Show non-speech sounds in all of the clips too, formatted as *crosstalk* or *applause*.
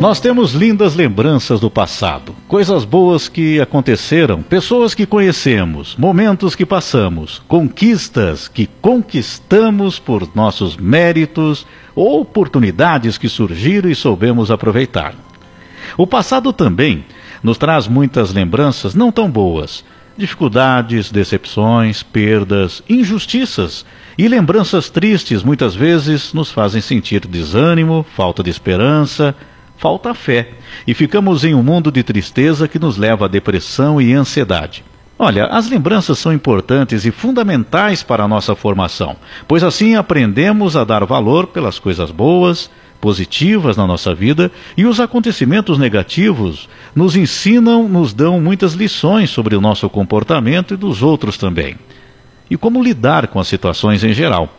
Nós temos lindas lembranças do passado, coisas boas que aconteceram, pessoas que conhecemos, momentos que passamos, conquistas que conquistamos por nossos méritos oportunidades que surgiram e soubemos aproveitar. O passado também nos traz muitas lembranças não tão boas, dificuldades, decepções, perdas, injustiças e lembranças tristes muitas vezes nos fazem sentir desânimo, falta de esperança falta fé e ficamos em um mundo de tristeza que nos leva à depressão e ansiedade. Olha, as lembranças são importantes e fundamentais para a nossa formação, pois assim aprendemos a dar valor pelas coisas boas, positivas na nossa vida e os acontecimentos negativos nos ensinam, nos dão muitas lições sobre o nosso comportamento e dos outros também. E como lidar com as situações em geral.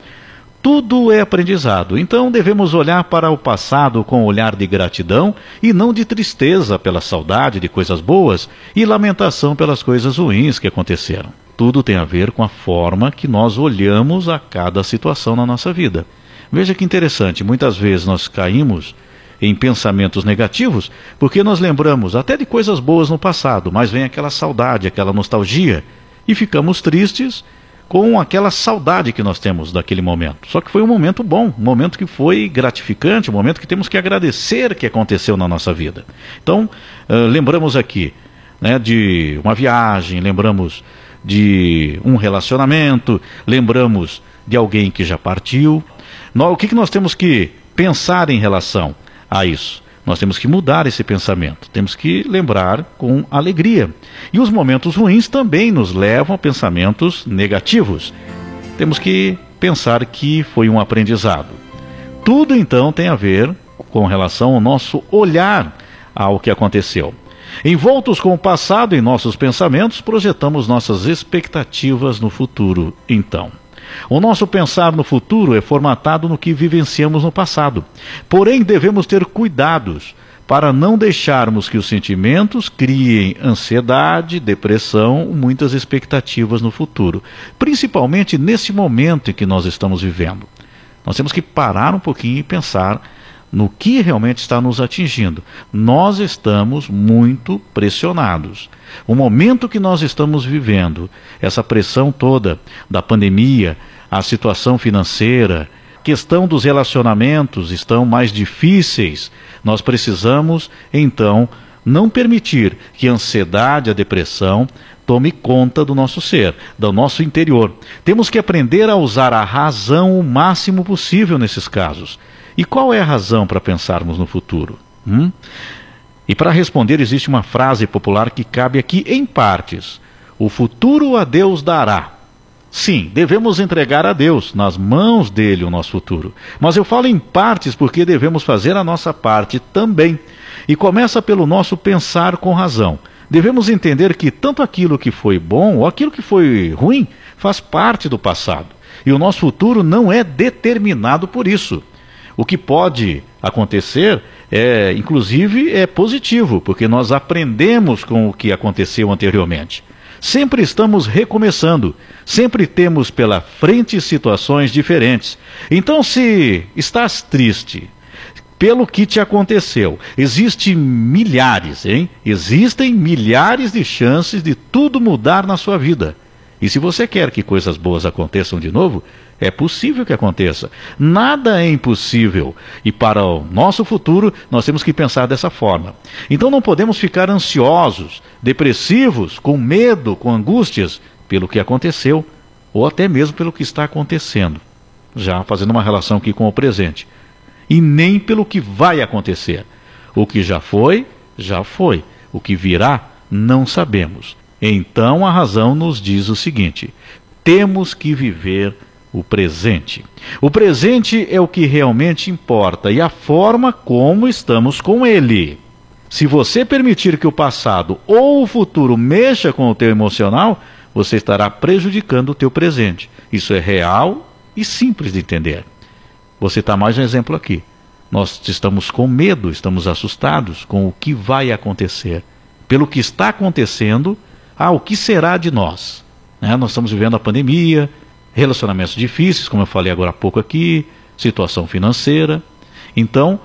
Tudo é aprendizado, então devemos olhar para o passado com um olhar de gratidão e não de tristeza pela saudade de coisas boas e lamentação pelas coisas ruins que aconteceram. Tudo tem a ver com a forma que nós olhamos a cada situação na nossa vida. Veja que interessante, muitas vezes nós caímos em pensamentos negativos porque nós lembramos até de coisas boas no passado, mas vem aquela saudade, aquela nostalgia e ficamos tristes com aquela saudade que nós temos daquele momento. Só que foi um momento bom, um momento que foi gratificante, um momento que temos que agradecer que aconteceu na nossa vida. Então, uh, lembramos aqui né, de uma viagem, lembramos de um relacionamento, lembramos de alguém que já partiu. O que, que nós temos que pensar em relação a isso? Nós temos que mudar esse pensamento, temos que lembrar com alegria. E os momentos ruins também nos levam a pensamentos negativos. Temos que pensar que foi um aprendizado. Tudo então tem a ver com relação ao nosso olhar ao que aconteceu. Envoltos com o passado em nossos pensamentos, projetamos nossas expectativas no futuro, então. O nosso pensar no futuro é formatado no que vivenciamos no passado. Porém, devemos ter cuidados para não deixarmos que os sentimentos criem ansiedade, depressão, muitas expectativas no futuro, principalmente nesse momento em que nós estamos vivendo. Nós temos que parar um pouquinho e pensar no que realmente está nos atingindo. Nós estamos muito pressionados. O momento que nós estamos vivendo, essa pressão toda da pandemia, a situação financeira, questão dos relacionamentos estão mais difíceis. Nós precisamos, então, não permitir que a ansiedade, a depressão tome conta do nosso ser, do nosso interior. Temos que aprender a usar a razão o máximo possível nesses casos. E qual é a razão para pensarmos no futuro? Hum? E para responder, existe uma frase popular que cabe aqui em partes: O futuro a Deus dará. Sim, devemos entregar a Deus, nas mãos dele, o nosso futuro. Mas eu falo em partes porque devemos fazer a nossa parte também. E começa pelo nosso pensar com razão. Devemos entender que tanto aquilo que foi bom ou aquilo que foi ruim faz parte do passado. E o nosso futuro não é determinado por isso. O que pode acontecer é, inclusive, é positivo, porque nós aprendemos com o que aconteceu anteriormente. Sempre estamos recomeçando, sempre temos pela frente situações diferentes. Então, se estás triste pelo que te aconteceu, existem milhares, hein? Existem milhares de chances de tudo mudar na sua vida. E se você quer que coisas boas aconteçam de novo, é possível que aconteça. Nada é impossível. E para o nosso futuro, nós temos que pensar dessa forma. Então não podemos ficar ansiosos, depressivos, com medo, com angústias pelo que aconteceu, ou até mesmo pelo que está acontecendo. Já fazendo uma relação aqui com o presente. E nem pelo que vai acontecer. O que já foi, já foi. O que virá, não sabemos. Então a razão nos diz o seguinte: temos que viver o presente. O presente é o que realmente importa e a forma como estamos com ele. Se você permitir que o passado ou o futuro mexa com o teu emocional, você estará prejudicando o teu presente. Isso é real e simples de entender. Você está mais um exemplo aqui. Nós estamos com medo, estamos assustados com o que vai acontecer. Pelo que está acontecendo, ah, o que será de nós? Né? Nós estamos vivendo a pandemia, relacionamentos difíceis, como eu falei agora há pouco aqui, situação financeira. Então,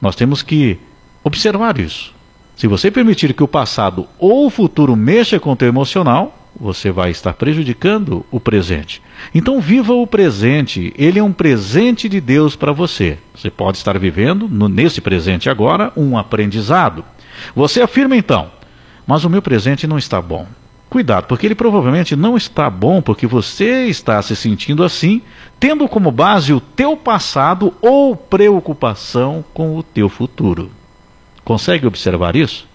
nós temos que observar isso. Se você permitir que o passado ou o futuro mexa com o teu emocional, você vai estar prejudicando o presente. Então viva o presente, ele é um presente de Deus para você. Você pode estar vivendo no, nesse presente agora um aprendizado. Você afirma então, mas o meu presente não está bom. Cuidado, porque ele provavelmente não está bom porque você está se sentindo assim, tendo como base o teu passado ou preocupação com o teu futuro. Consegue observar isso?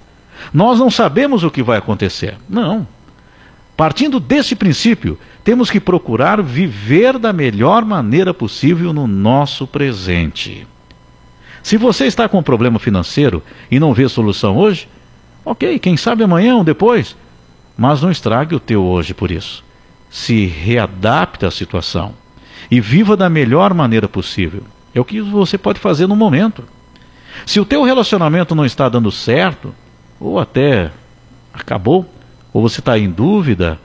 Nós não sabemos o que vai acontecer. Não. Partindo desse princípio, temos que procurar viver da melhor maneira possível no nosso presente. Se você está com um problema financeiro e não vê solução hoje, ok, quem sabe amanhã ou depois, mas não estrague o teu hoje por isso. Se readapte à situação e viva da melhor maneira possível. É o que você pode fazer no momento. Se o teu relacionamento não está dando certo, ou até acabou, ou você está em dúvida,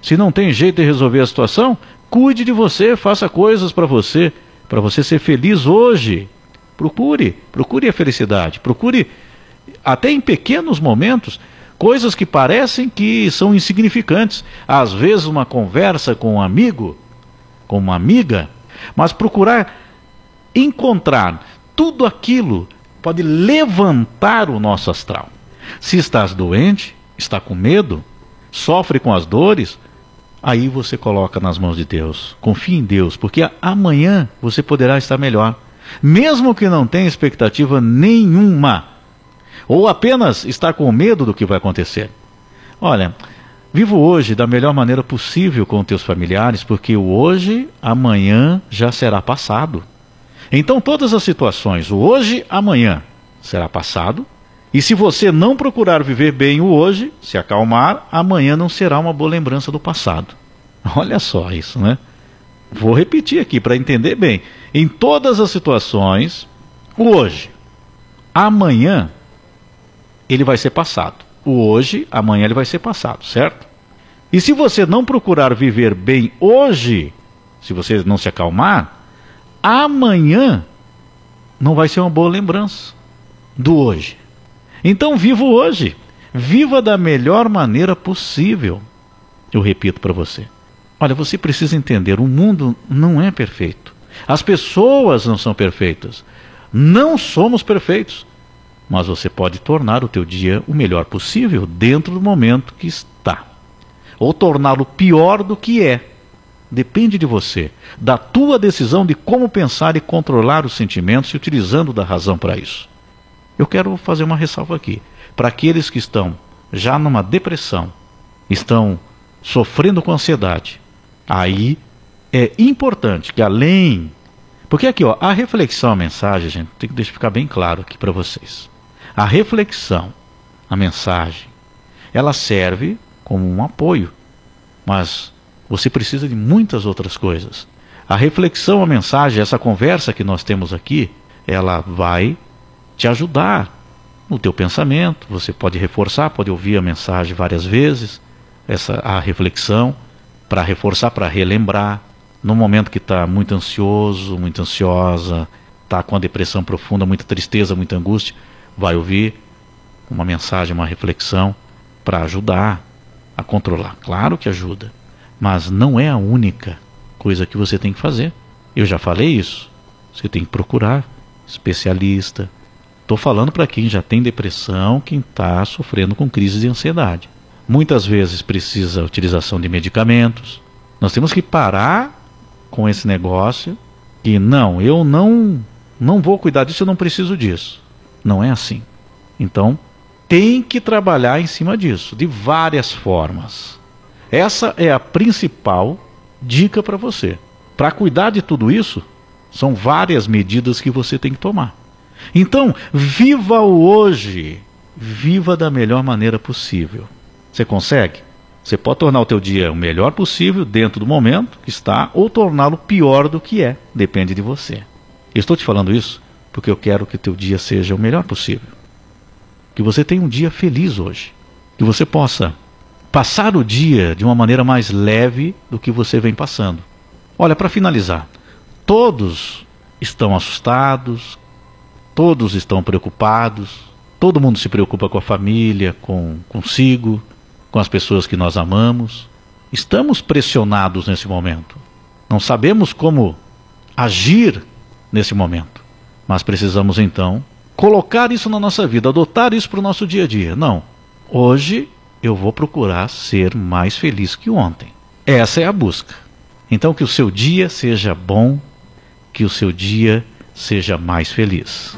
se não tem jeito de resolver a situação, cuide de você, faça coisas para você, para você ser feliz hoje. Procure, procure a felicidade, procure até em pequenos momentos coisas que parecem que são insignificantes. Às vezes uma conversa com um amigo, com uma amiga, mas procurar encontrar tudo aquilo pode levantar o nosso astral. Se estás doente, está com medo, sofre com as dores, aí você coloca nas mãos de Deus. Confie em Deus, porque amanhã você poderá estar melhor, mesmo que não tenha expectativa nenhuma, ou apenas estar com medo do que vai acontecer. Olha, vivo hoje da melhor maneira possível com teus familiares, porque o hoje, amanhã já será passado. Então todas as situações, o hoje, amanhã, será passado e se você não procurar viver bem o hoje, se acalmar, amanhã não será uma boa lembrança do passado. *laughs* Olha só isso, né? Vou repetir aqui para entender bem. Em todas as situações, o hoje, amanhã, ele vai ser passado. O hoje, amanhã ele vai ser passado, certo? E se você não procurar viver bem hoje, se você não se acalmar, amanhã não vai ser uma boa lembrança do hoje. Então viva hoje. Viva da melhor maneira possível. Eu repito para você. Olha, você precisa entender, o mundo não é perfeito. As pessoas não são perfeitas. Não somos perfeitos. Mas você pode tornar o teu dia o melhor possível dentro do momento que está. Ou torná-lo pior do que é. Depende de você, da tua decisão de como pensar e controlar os sentimentos e utilizando da razão para isso. Eu quero fazer uma ressalva aqui. Para aqueles que estão já numa depressão, estão sofrendo com ansiedade, aí é importante que além. Porque aqui, ó, a reflexão, a mensagem, gente, tem que deixar ficar bem claro aqui para vocês. A reflexão, a mensagem, ela serve como um apoio, mas você precisa de muitas outras coisas. A reflexão, a mensagem, essa conversa que nós temos aqui, ela vai te ajudar no teu pensamento. Você pode reforçar, pode ouvir a mensagem várias vezes, essa a reflexão para reforçar, para relembrar. No momento que está muito ansioso, muito ansiosa, está com a depressão profunda, muita tristeza, muita angústia, vai ouvir uma mensagem, uma reflexão para ajudar a controlar. Claro que ajuda, mas não é a única coisa que você tem que fazer. Eu já falei isso. Você tem que procurar especialista, Estou falando para quem já tem depressão, quem está sofrendo com crise de ansiedade. Muitas vezes precisa utilização de medicamentos. Nós temos que parar com esse negócio e não, eu não não vou cuidar disso, eu não preciso disso. Não é assim. Então, tem que trabalhar em cima disso, de várias formas. Essa é a principal dica para você. Para cuidar de tudo isso, são várias medidas que você tem que tomar. Então, viva o hoje. Viva da melhor maneira possível. Você consegue? Você pode tornar o teu dia o melhor possível dentro do momento que está ou torná-lo pior do que é. Depende de você. Eu estou te falando isso porque eu quero que o teu dia seja o melhor possível. Que você tenha um dia feliz hoje. Que você possa passar o dia de uma maneira mais leve do que você vem passando. Olha, para finalizar, todos estão assustados, Todos estão preocupados, Todo mundo se preocupa com a família, com consigo, com as pessoas que nós amamos. Estamos pressionados nesse momento. Não sabemos como agir nesse momento. Mas precisamos então colocar isso na nossa vida, adotar isso para o nosso dia a dia. Não. Hoje eu vou procurar ser mais feliz que ontem. Essa é a busca. Então que o seu dia seja bom, que o seu dia seja mais feliz.